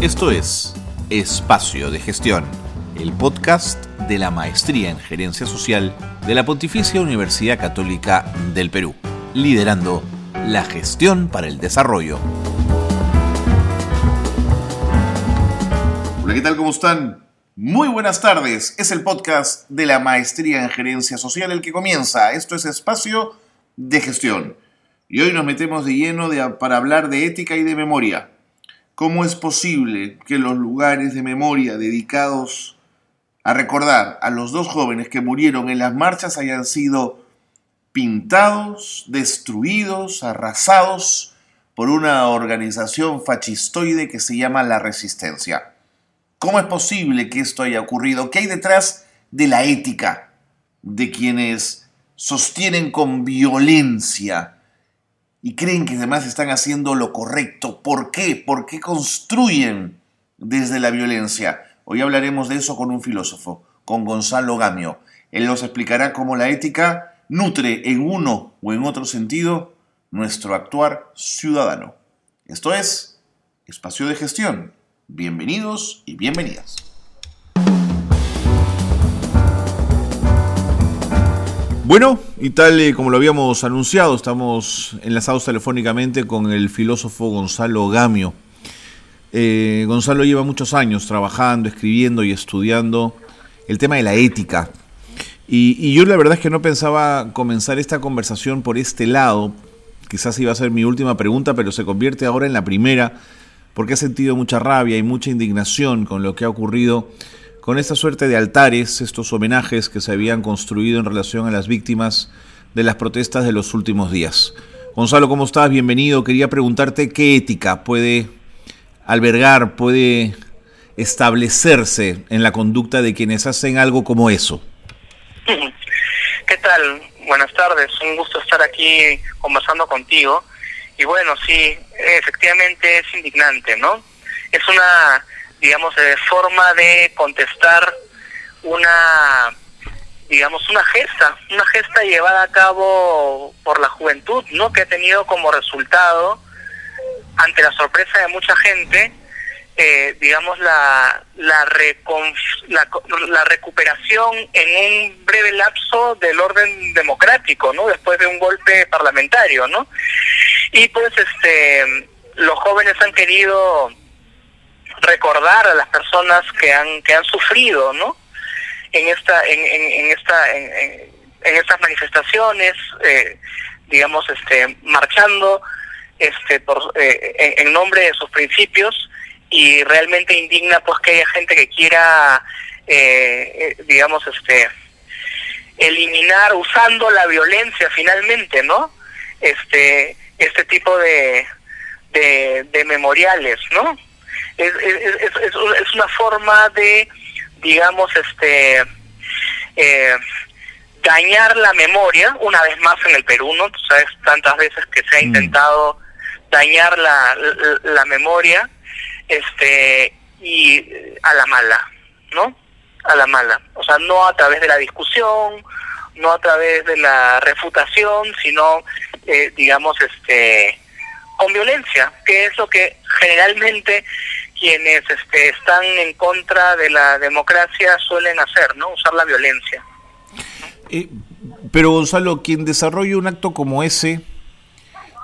Esto es Espacio de Gestión, el podcast de la Maestría en Gerencia Social de la Pontificia Universidad Católica del Perú, liderando la gestión para el desarrollo. Hola, ¿qué tal? ¿Cómo están? Muy buenas tardes. Es el podcast de la Maestría en Gerencia Social el que comienza. Esto es Espacio de Gestión. Y hoy nos metemos de lleno para hablar de ética y de memoria. ¿Cómo es posible que los lugares de memoria dedicados a recordar a los dos jóvenes que murieron en las marchas hayan sido pintados, destruidos, arrasados por una organización fascistoide que se llama La Resistencia? ¿Cómo es posible que esto haya ocurrido? ¿Qué hay detrás de la ética de quienes sostienen con violencia y creen que además están haciendo lo correcto. ¿Por qué? ¿Por qué construyen desde la violencia? Hoy hablaremos de eso con un filósofo, con Gonzalo Gamio. Él nos explicará cómo la ética nutre en uno o en otro sentido nuestro actuar ciudadano. Esto es Espacio de Gestión. Bienvenidos y bienvenidas. Bueno, y tal y como lo habíamos anunciado, estamos enlazados telefónicamente con el filósofo Gonzalo Gamio. Eh, Gonzalo lleva muchos años trabajando, escribiendo y estudiando el tema de la ética. Y, yo la verdad es que no pensaba comenzar esta conversación por este lado. Quizás iba a ser mi última pregunta, pero se convierte ahora en la primera, porque he sentido mucha rabia y mucha indignación con lo que ha ocurrido con esta suerte de altares, estos homenajes que se habían construido en relación a las víctimas de las protestas de los últimos días. Gonzalo, ¿cómo estás? Bienvenido. Quería preguntarte qué ética puede albergar, puede establecerse en la conducta de quienes hacen algo como eso. ¿Qué tal? Buenas tardes, un gusto estar aquí conversando contigo. Y bueno, sí, efectivamente es indignante, ¿no? Es una digamos, de forma de contestar una, digamos, una gesta, una gesta llevada a cabo por la juventud, ¿no? Que ha tenido como resultado, ante la sorpresa de mucha gente, eh, digamos, la, la, la, recuperación en un breve lapso del orden democrático, ¿no? Después de un golpe parlamentario, ¿no? Y pues, este, los jóvenes han querido recordar a las personas que han que han sufrido no en esta en, en, esta en, en, estas manifestaciones eh, digamos este marchando este por eh, en, nombre de sus principios y realmente indigna pues que haya gente que quiera eh, digamos este eliminar usando la violencia finalmente no este este tipo de de, de memoriales no es, es, es, es una forma de, digamos, este, eh, dañar la memoria, una vez más en el Perú, ¿no? Tú sabes tantas veces que se ha mm. intentado dañar la, la, memoria, este, y a la mala, ¿no? A la mala. O sea, no a través de la discusión, no a través de la refutación, sino, eh, digamos, este, con violencia, que es lo que generalmente quienes este, están en contra de la democracia suelen hacer, ¿no? Usar la violencia. Eh, pero Gonzalo, quien desarrolla un acto como ese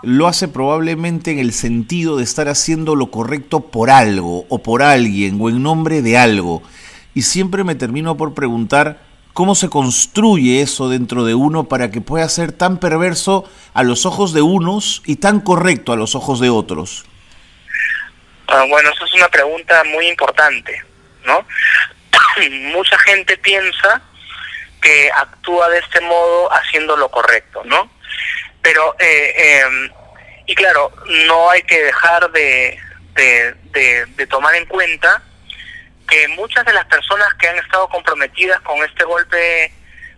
lo hace probablemente en el sentido de estar haciendo lo correcto por algo o por alguien o en nombre de algo. Y siempre me termino por preguntar cómo se construye eso dentro de uno para que pueda ser tan perverso a los ojos de unos y tan correcto a los ojos de otros. Ah, bueno, esa es una pregunta muy importante, ¿no? Mucha gente piensa que actúa de este modo haciendo lo correcto, ¿no? Pero, eh, em, y claro, no hay que dejar de, tomar en cuenta que muchas de las personas que han estado comprometidas con este golpe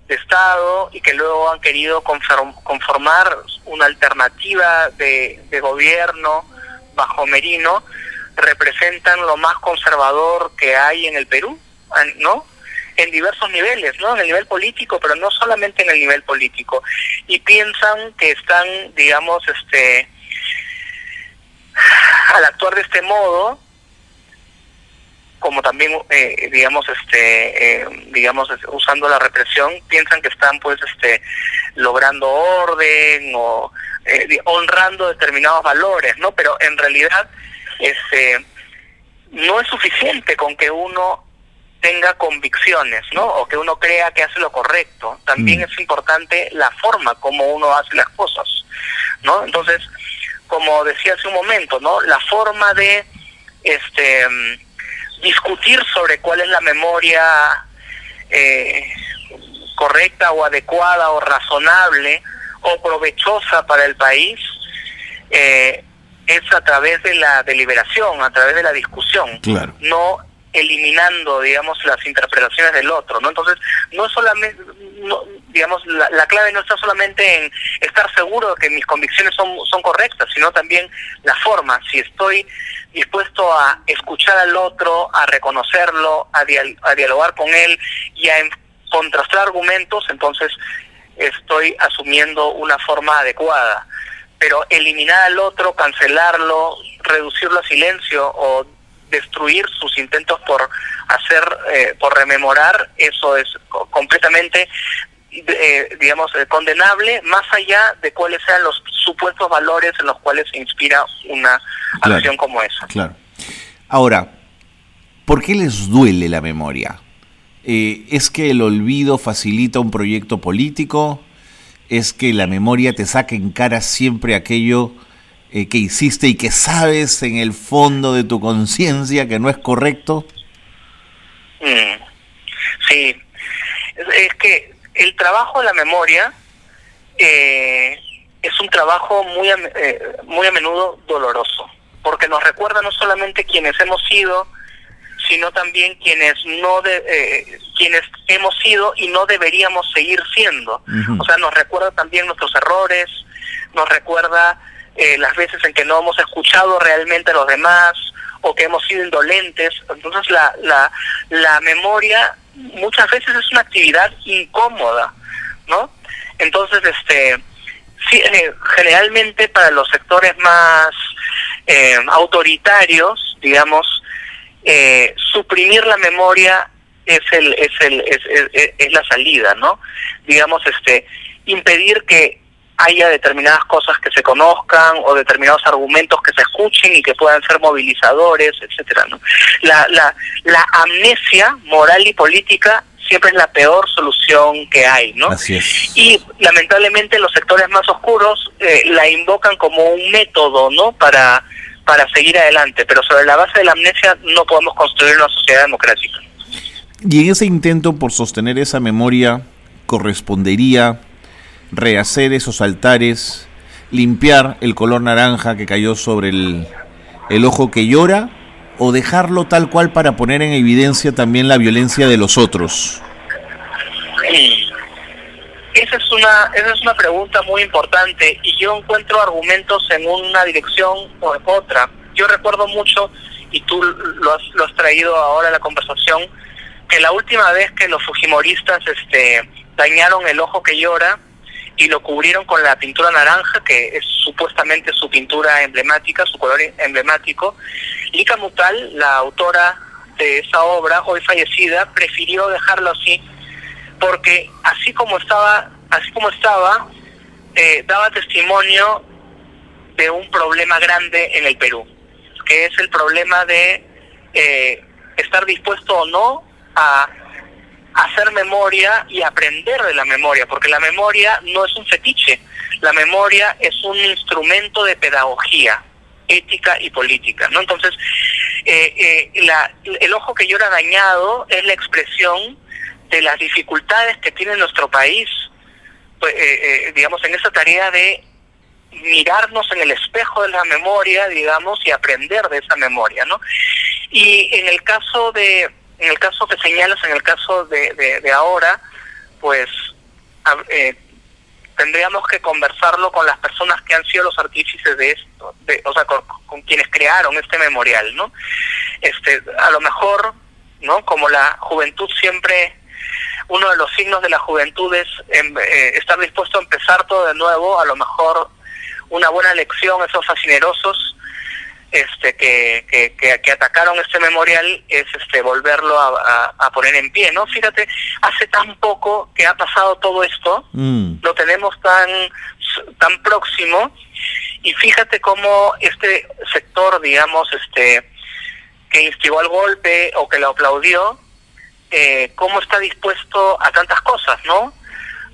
de Estado y que luego han querido conformar una alternativa de gobierno bajo Merino, representan lo más conservador que hay en el Perú, ¿no? En diversos niveles, ¿no? En el nivel político, pero no solamente en el nivel político. Y piensan que están, digamos, este, al actuar de este modo, como también, eh, digamos, este, eh, digamos, usando la represión, piensan que están, pues, este, logrando orden o eh, honrando determinados valores, ¿no? Pero en realidad, este, no es suficiente con que uno tenga convicciones, ¿no? O que uno crea que hace lo correcto. También mm. es importante la forma como uno hace las cosas, ¿no? Entonces, como decía hace un momento, ¿no? La forma de este discutir sobre cuál es la memoria eh, correcta o adecuada o razonable o provechosa para el país eh, es a través de la deliberación, a través de la discusión, no eliminando, digamos, las interpretaciones del otro, ¿no? Entonces, no solamente, digamos, la, clave no está solamente en estar seguro de que mis convicciones son, son correctas, sino también la forma, si estoy dispuesto a escuchar al otro, a reconocerlo, a, a dialogar con él y a contrastar argumentos, entonces estoy asumiendo una forma adecuada. Pero eliminar al otro, cancelarlo, reducirlo a silencio o destruir sus intentos por hacer, eh, por rememorar, eso es completamente, eh, digamos, eh, condenable, más allá de cuáles sean los supuestos valores en los cuales se inspira una acción como esa. Claro. Ahora, ¿por qué les duele la memoria? ¿Es que el olvido facilita un proyecto político? ¿Es que la memoria te saca en cara siempre aquello eh, que hiciste y que sabes en el fondo de tu conciencia que no es correcto? Mm. Sí, es, que el trabajo de la memoria eh, es un trabajo muy a, eh, muy a menudo doloroso, porque nos recuerda no solamente quienes hemos sido, sino también quienes no de, quienes hemos sido y no deberíamos seguir siendo. O sea, nos recuerda también nuestros errores, nos recuerda eh, las veces en que no hemos escuchado realmente a los demás o que hemos sido indolentes. Entonces la, la, la memoria muchas veces es una actividad incómoda, ¿no? Entonces, este, sí, eh, generalmente para los sectores más eh, autoritarios, digamos, suprimir la memoria es el es el es, es, es, la salida no digamos este impedir que haya determinadas cosas que se conozcan o determinados argumentos que se escuchen y que puedan ser movilizadores, etcétera. ¿no? La, la, la amnesia moral y política siempre es la peor solución que hay, ¿no? Así es. Y lamentablemente los sectores más oscuros eh, la invocan como un método, ¿no? Para para seguir adelante, pero sobre la base de la amnesia no podemos construir una sociedad democrática. Y en ese intento por sostener esa memoria correspondería rehacer esos altares, limpiar el color naranja que cayó sobre el, el ojo que llora o dejarlo tal cual para poner en evidencia también la violencia de los otros? Esa es una esa es una pregunta muy importante y yo encuentro argumentos en una dirección o en otra. Yo recuerdo mucho y tú lo has, lo has traído ahora a la conversación que la última vez que los fujimoristas este dañaron el ojo que llora y lo cubrieron con la pintura naranja, que es supuestamente su pintura emblemática, su color emblemático. Lika Mutal, la autora de esa obra, hoy fallecida, prefirió dejarlo así, porque así como estaba, así como estaba, eh, daba testimonio de un problema grande en el Perú, que es el problema de eh, estar dispuesto o no a hacer memoria y aprender de la memoria, porque la memoria no es un fetiche, la memoria es un instrumento de pedagogía ética y política, ¿no? Entonces, eh, eh, la, el ojo que llora dañado es la expresión de las dificultades que tiene nuestro país, pues, eh, digamos, en esa tarea de mirarnos en el espejo de la memoria, digamos, y aprender de esa memoria, ¿no? Y en el caso de en el caso que señalas, en el caso de, de, ahora, pues eh, tendríamos que conversarlo con las personas que han sido los artífices de esto, de, o sea, con, quienes crearon este memorial, ¿no? Este, a lo mejor, ¿no? Como la juventud siempre, uno de los signos de la juventud es em, eh, estar dispuesto a empezar todo de nuevo, a lo mejor una buena lección, esos fascinerosos, este que, que, atacaron este memorial es este volverlo a, poner en pie no fíjate hace tan poco que ha pasado todo esto mm. lo tenemos tan tan próximo y fíjate cómo este sector digamos este que instigó el golpe o que lo aplaudió eh, cómo está dispuesto a tantas cosas no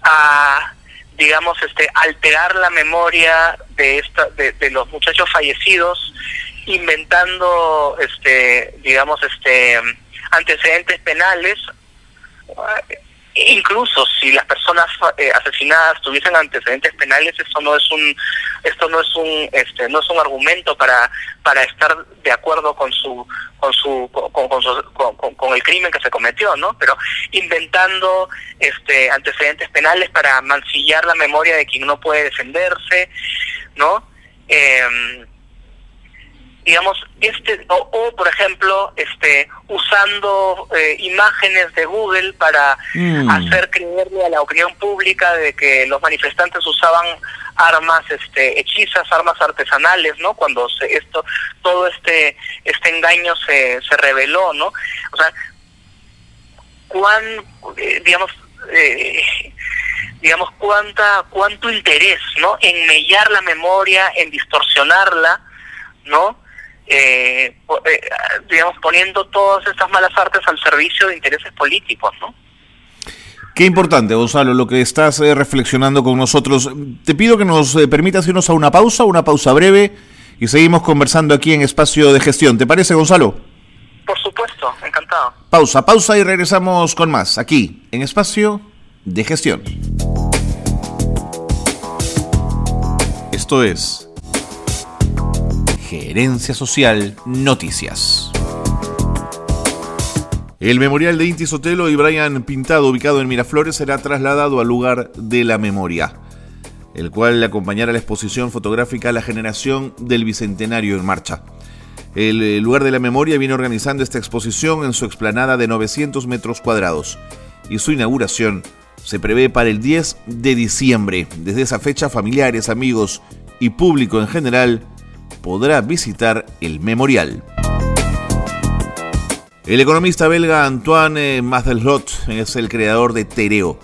a digamos este alterar la memoria de esta de, de los muchachos fallecidos inventando este digamos este antecedentes penales incluso si las personas eh, asesinadas tuviesen antecedentes penales esto no es un esto no es un este no es un argumento para para estar de acuerdo con su con su con, con, con, el crimen que se cometió no pero inventando este antecedentes penales para mancillar la memoria de quien no puede defenderse no eh, digamos este o, por ejemplo este usando eh, imágenes de Google para mm. hacer creerle a la opinión pública de que los manifestantes usaban armas este hechizas armas artesanales no cuando se, esto todo este este engaño se, se reveló no o sea cuán eh, digamos eh, digamos cuánta cuánto interés no en mellar la memoria en distorsionarla no eh, eh, digamos, poniendo todas estas malas artes al servicio de intereses políticos, ¿no? Qué importante, Gonzalo, lo que estás eh, reflexionando con nosotros. Te pido que nos eh, permitas irnos a una pausa, una pausa breve, y seguimos conversando aquí en Espacio de Gestión. ¿Te parece, Gonzalo? Por supuesto, encantado. Pausa, pausa y regresamos con más, aquí, en Espacio de Gestión. Esto es Gerencia Social Noticias. El memorial de Inti Sotelo y Brian Pintado, ubicado en Miraflores, será trasladado al lugar de la memoria, el cual acompañará la exposición fotográfica La generación del Bicentenario en marcha. El lugar de la memoria viene organizando esta exposición en su explanada de 900 metros cuadrados y su inauguración se prevé para el 10 de diciembre. Desde esa fecha, familiares, amigos y público en general podrá visitar el memorial. El economista belga Antoine Mazelot es el creador de Tereo,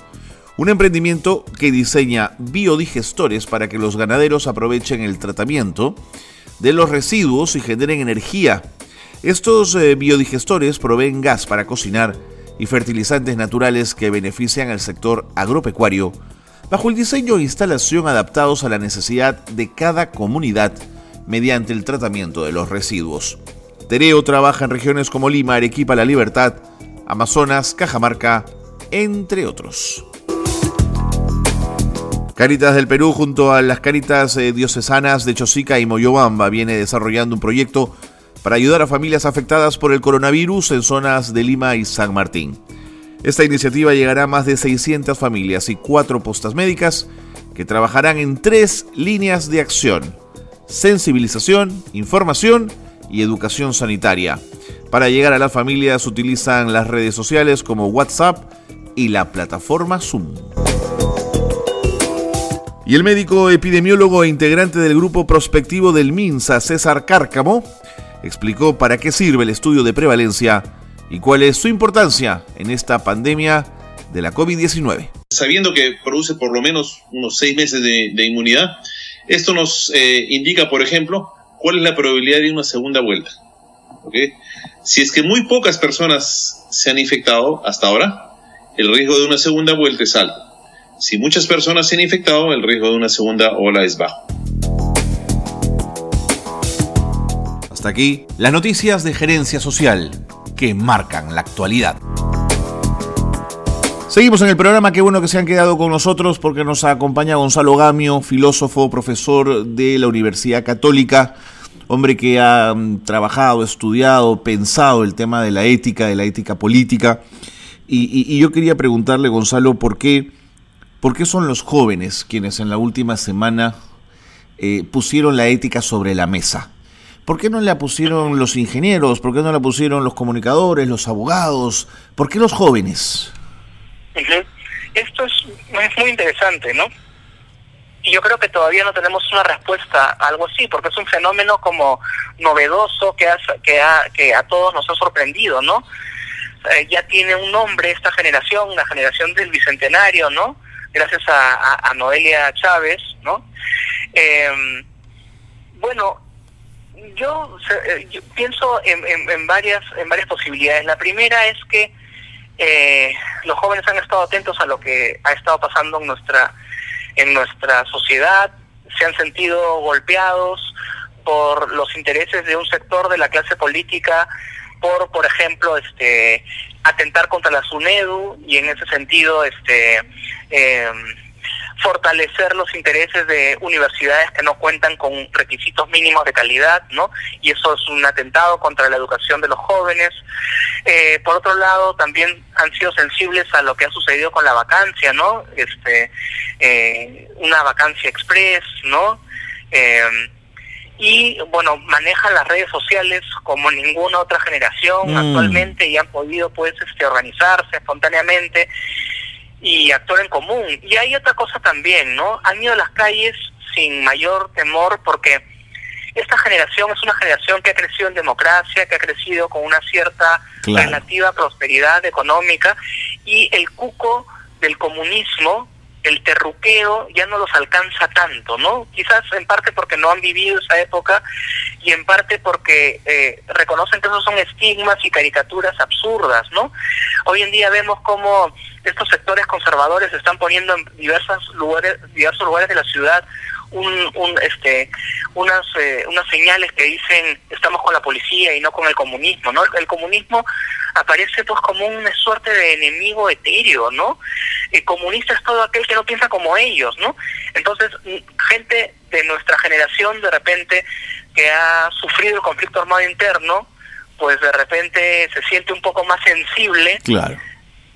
un emprendimiento que diseña biodigestores para que los ganaderos aprovechen el tratamiento de los residuos y generen energía. Estos eh, biodigestores proveen gas para cocinar y fertilizantes naturales que benefician al sector agropecuario bajo el diseño e instalación adaptados a la necesidad de cada comunidad mediante el tratamiento de los residuos. Tereo trabaja en regiones como Lima, Arequipa, La Libertad, Amazonas, Cajamarca, entre otros. Caritas del Perú junto a las Caritas eh, Diocesanas de Chosica y Moyobamba viene desarrollando un proyecto para ayudar a familias afectadas por el coronavirus en zonas de Lima y San Martín. Esta iniciativa llegará a más de 600 familias y cuatro postas médicas que trabajarán en tres líneas de acción sensibilización, información y educación sanitaria. Para llegar a las familias utilizan las redes sociales como WhatsApp y la plataforma Zoom. Y el médico epidemiólogo e integrante del grupo prospectivo del MINSA, César Cárcamo, explicó para qué sirve el estudio de prevalencia y cuál es su importancia en esta pandemia de la COVID-19. Sabiendo que produce por lo menos unos seis meses de, de inmunidad, esto nos eh, indica, por ejemplo, cuál es la probabilidad de una segunda vuelta. Si es que muy pocas personas se han infectado hasta ahora, el riesgo de una segunda vuelta es alto. Si muchas personas se han infectado, el riesgo de una segunda ola es bajo. Hasta aquí las noticias de gerencia social que marcan la actualidad. Seguimos en el programa, qué bueno que se han quedado con nosotros porque nos acompaña Gonzalo Gamio, filósofo, profesor de la Universidad Católica, hombre que ha mm, trabajado, estudiado, pensado el tema de la ética, de la ética política. Y, yo quería preguntarle, Gonzalo, ¿por qué, por qué son los jóvenes quienes en la última semana eh, pusieron la ética sobre la mesa? ¿Por qué no la pusieron los ingenieros? ¿Por qué no la pusieron los comunicadores, los abogados? ¿Por qué los jóvenes? Esto es, muy interesante, ¿no? Y yo creo que todavía no tenemos una respuesta a algo así, porque es un fenómeno como novedoso que, que, que a todos nos ha sorprendido, ¿no? Eh, ya tiene un nombre esta generación, la generación del Bicentenario, ¿no? Gracias a, Noelia Chávez, ¿no? Em, bueno, yo, eh, pienso en, varias, en varias posibilidades. La primera es que eh, los jóvenes han estado atentos a lo que ha estado pasando en nuestra, en nuestra sociedad, se han sentido golpeados por los intereses de un sector de la clase política por, por ejemplo, este, atentar contra la SUNEDU y en ese sentido, este, em, fortalecer los intereses de universidades que no cuentan con requisitos mínimos de calidad, ¿no? Y eso es un atentado contra la educación de los jóvenes. Eh, por otro lado, también han sido sensibles a lo que ha sucedido con la vacancia, ¿no? Este, eh, una vacancia express, ¿no? Eh, y bueno, manejan las redes sociales como ninguna otra generación mm. actualmente y han podido pues este, organizarse espontáneamente y actuar en común. Y hay otra cosa también, ¿no? Han ido a las calles sin mayor temor porque esta generación es una generación que ha crecido en democracia, que ha crecido con una cierta relativa prosperidad económica y el cuco del comunismo el terruqueo ya no los alcanza tanto, ¿no? Quizás en parte porque no han vivido esa época y en parte porque eh, reconocen que esos son estigmas y caricaturas absurdas, ¿no? Hoy en día vemos cómo estos sectores conservadores están poniendo en diversos lugares, diversos lugares de la ciudad un, un este unas eh, unas señales que dicen estamos con la policía y no con el comunismo no el, comunismo aparece pues como una suerte de enemigo etéreo no el comunista es todo aquel que no piensa como ellos no entonces gente de nuestra generación de repente que ha sufrido el conflicto armado interno pues de repente se siente un poco más sensible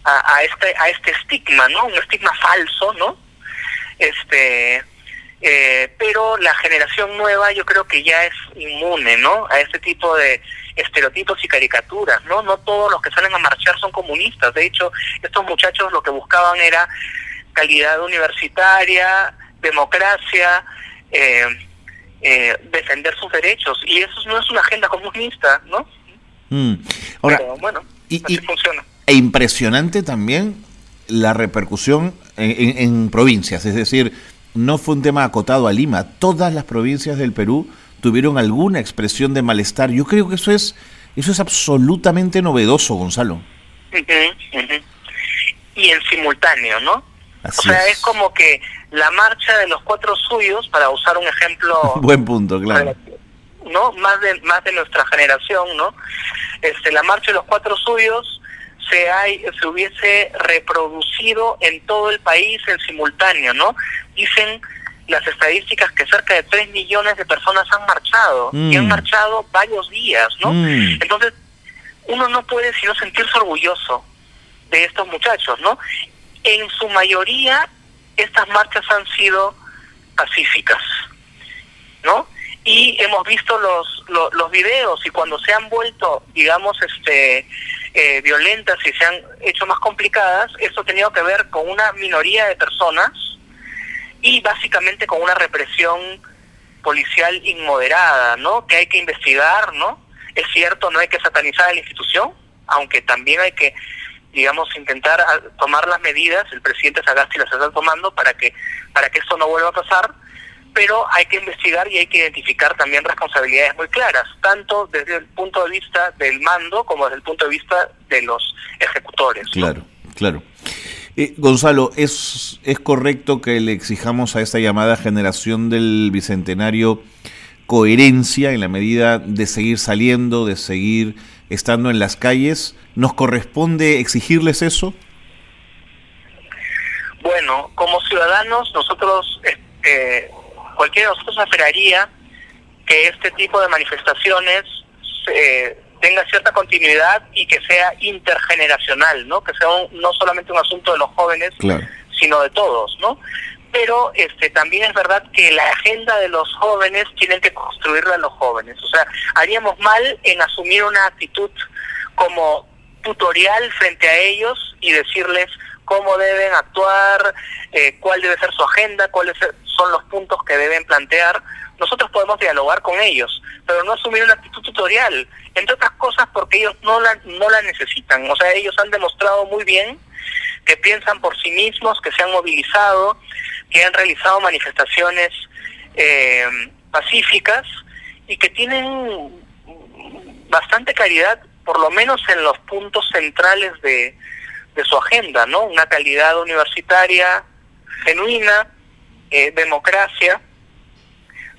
a, a este a este estigma no un estigma falso no este eh, pero la generación nueva yo creo que ya es inmune, ¿no? A este tipo de estereotipos y caricaturas, ¿no? No todos los que salen a marchar son comunistas. De hecho, estos muchachos lo que buscaban era calidad universitaria, democracia, eh, eh, defender sus derechos. Y eso no es una agenda comunista, ¿no? Mm. Ahora, bueno, así funciona. E impresionante también la repercusión en provincias, es decir, no fue un tema acotado a Lima. Todas las provincias del Perú tuvieron alguna expresión de malestar. Yo creo que eso es, eso es absolutamente novedoso, Gonzalo. Y en simultáneo, ¿no? o sea, es. como que la marcha de los cuatro suyos, para usar un ejemplo... Buen punto, claro. ¿No? Más de, más de nuestra generación, ¿no? Este, la marcha de los cuatro suyos se, hay, se hubiese reproducido en todo el país en simultáneo, ¿no? Dicen las estadísticas que cerca de 3 millones de personas han marchado y han mm. marchado varios días, ¿no? Mm. Entonces, uno no puede sino sentirse orgulloso de estos muchachos, ¿no? En su mayoría, estas marchas han sido pacíficas, ¿no? Y hemos visto los, los, los videos y cuando se han vuelto, digamos, este eh, violentas y se han hecho más complicadas, esto ha tenido que ver con una minoría de personas y básicamente con una represión policial inmoderada, ¿no? Que hay que investigar, ¿no? Es cierto, no hay que satanizar a la institución, aunque también hay que, digamos, intentar tomar las medidas, el presidente Sagasti las está tomando para que, para que esto no vuelva a pasar, pero hay que investigar y hay que identificar también responsabilidades muy claras, tanto desde el punto de vista del mando como desde el punto de vista de los ejecutores. Claro, claro. Eh, Gonzalo, ¿es, ¿es correcto que le exijamos a esta llamada generación del Bicentenario coherencia en la medida de seguir saliendo, de seguir estando en las calles? ¿Nos corresponde exigirles eso? Bueno, como ciudadanos nosotros eh, cualquiera de nosotros esperaría que este tipo de manifestaciones eh, tenga cierta continuidad y que sea intergeneracional, ¿no? Que sea no solamente un asunto de los jóvenes, sino de todos, ¿no? Pero este también es verdad que la agenda de los jóvenes tienen que construirla los jóvenes. O sea, haríamos mal en asumir una actitud como tutorial frente a ellos y decirles cómo deben actuar, eh, cuál debe ser su agenda, cuál debe ser son los puntos que deben plantear, nosotros podemos dialogar con ellos, pero no asumir una actitud tutorial, entre otras cosas porque ellos no la, no la necesitan. O sea, ellos han demostrado muy bien que piensan por sí mismos, que se han movilizado, que han realizado manifestaciones eh, pacíficas y que tienen bastante calidad, por lo menos en los puntos centrales de, de su agenda, ¿no? Una calidad universitaria genuina, eh, democracia,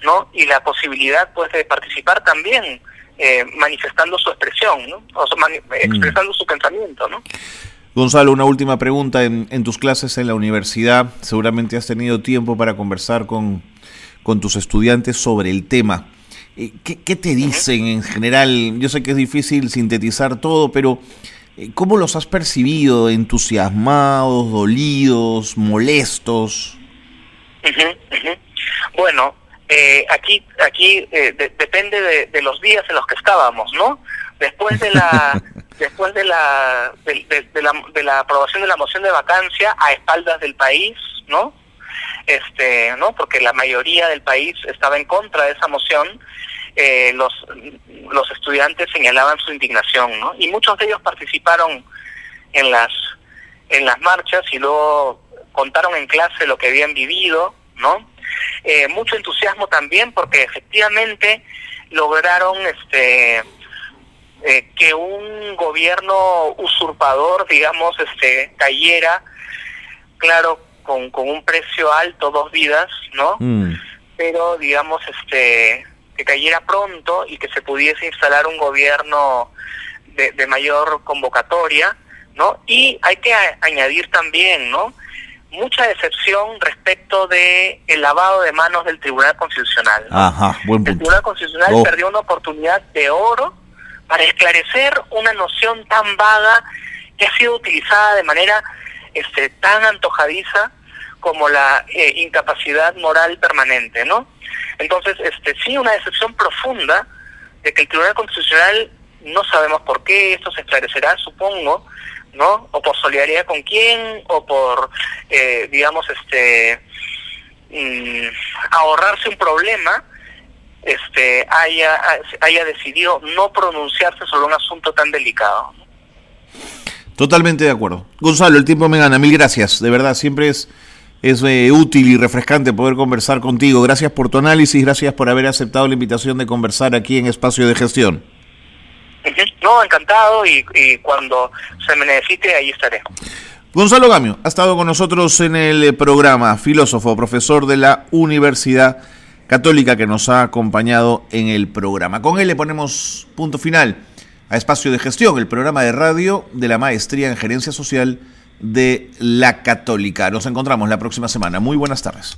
¿no? Y la posibilidad, pues, de participar también eh, manifestando su expresión, ¿no? O sea, mm. expresando su pensamiento, ¿no? Gonzalo, una última pregunta. En, en, tus clases en la universidad, seguramente has tenido tiempo para conversar con, con tus estudiantes sobre el tema. Eh, ¿Qué, ¿Qué, te dicen en general? Yo sé que es difícil sintetizar todo, pero ¿cómo los has percibido? ¿Entusiasmados, dolidos, molestos? Bueno, eh, aquí aquí eh, depende de, los días en los que estábamos, ¿no? Después de la después de la de, la de la aprobación de la moción de vacancia a espaldas del país, ¿no? Este, ¿no? Porque la mayoría del país estaba en contra de esa moción. Eh, los los estudiantes señalaban su indignación, ¿no? Y muchos de ellos participaron en las en las marchas y luego contaron en clase lo que habían vivido, ¿no? Eh, mucho entusiasmo también porque efectivamente lograron este eh, que un gobierno usurpador, digamos, este cayera, claro, con, con un precio alto, dos vidas, ¿no? Mm. Pero digamos, este que cayera pronto y que se pudiese instalar un gobierno de, de mayor convocatoria, ¿no? Y hay que añadir también, ¿no? Mucha decepción respecto de el lavado de manos del Tribunal Constitucional. El Tribunal Constitucional oh. perdió una oportunidad de oro para esclarecer una noción tan vaga que ha sido utilizada de manera este, tan antojadiza como la eh, incapacidad moral permanente, ¿no? Entonces, este, sí, una decepción profunda de que el Tribunal Constitucional no sabemos por qué, esto se esclarecerá, supongo, ¿no? O por solidaridad con quién, o por, eh, digamos, este, mm, ahorrarse un problema, este, haya, haya decidido no pronunciarse sobre un asunto tan delicado. Totalmente de acuerdo. Gonzalo, el tiempo me gana. Mil gracias. De verdad, siempre es, es eh, útil y refrescante poder conversar contigo. Gracias por tu análisis, gracias por haber aceptado la invitación de conversar aquí en Espacio de Gestión. No, encantado y, cuando se me necesite ahí estaré. Gonzalo Gamio ha estado con nosotros en el programa, filósofo, profesor de la Universidad Católica que nos ha acompañado en el programa. Con él le ponemos punto final a Espacio de Gestión, el programa de radio de la Maestría en Gerencia Social de la Católica. Nos encontramos la próxima semana. Muy buenas tardes.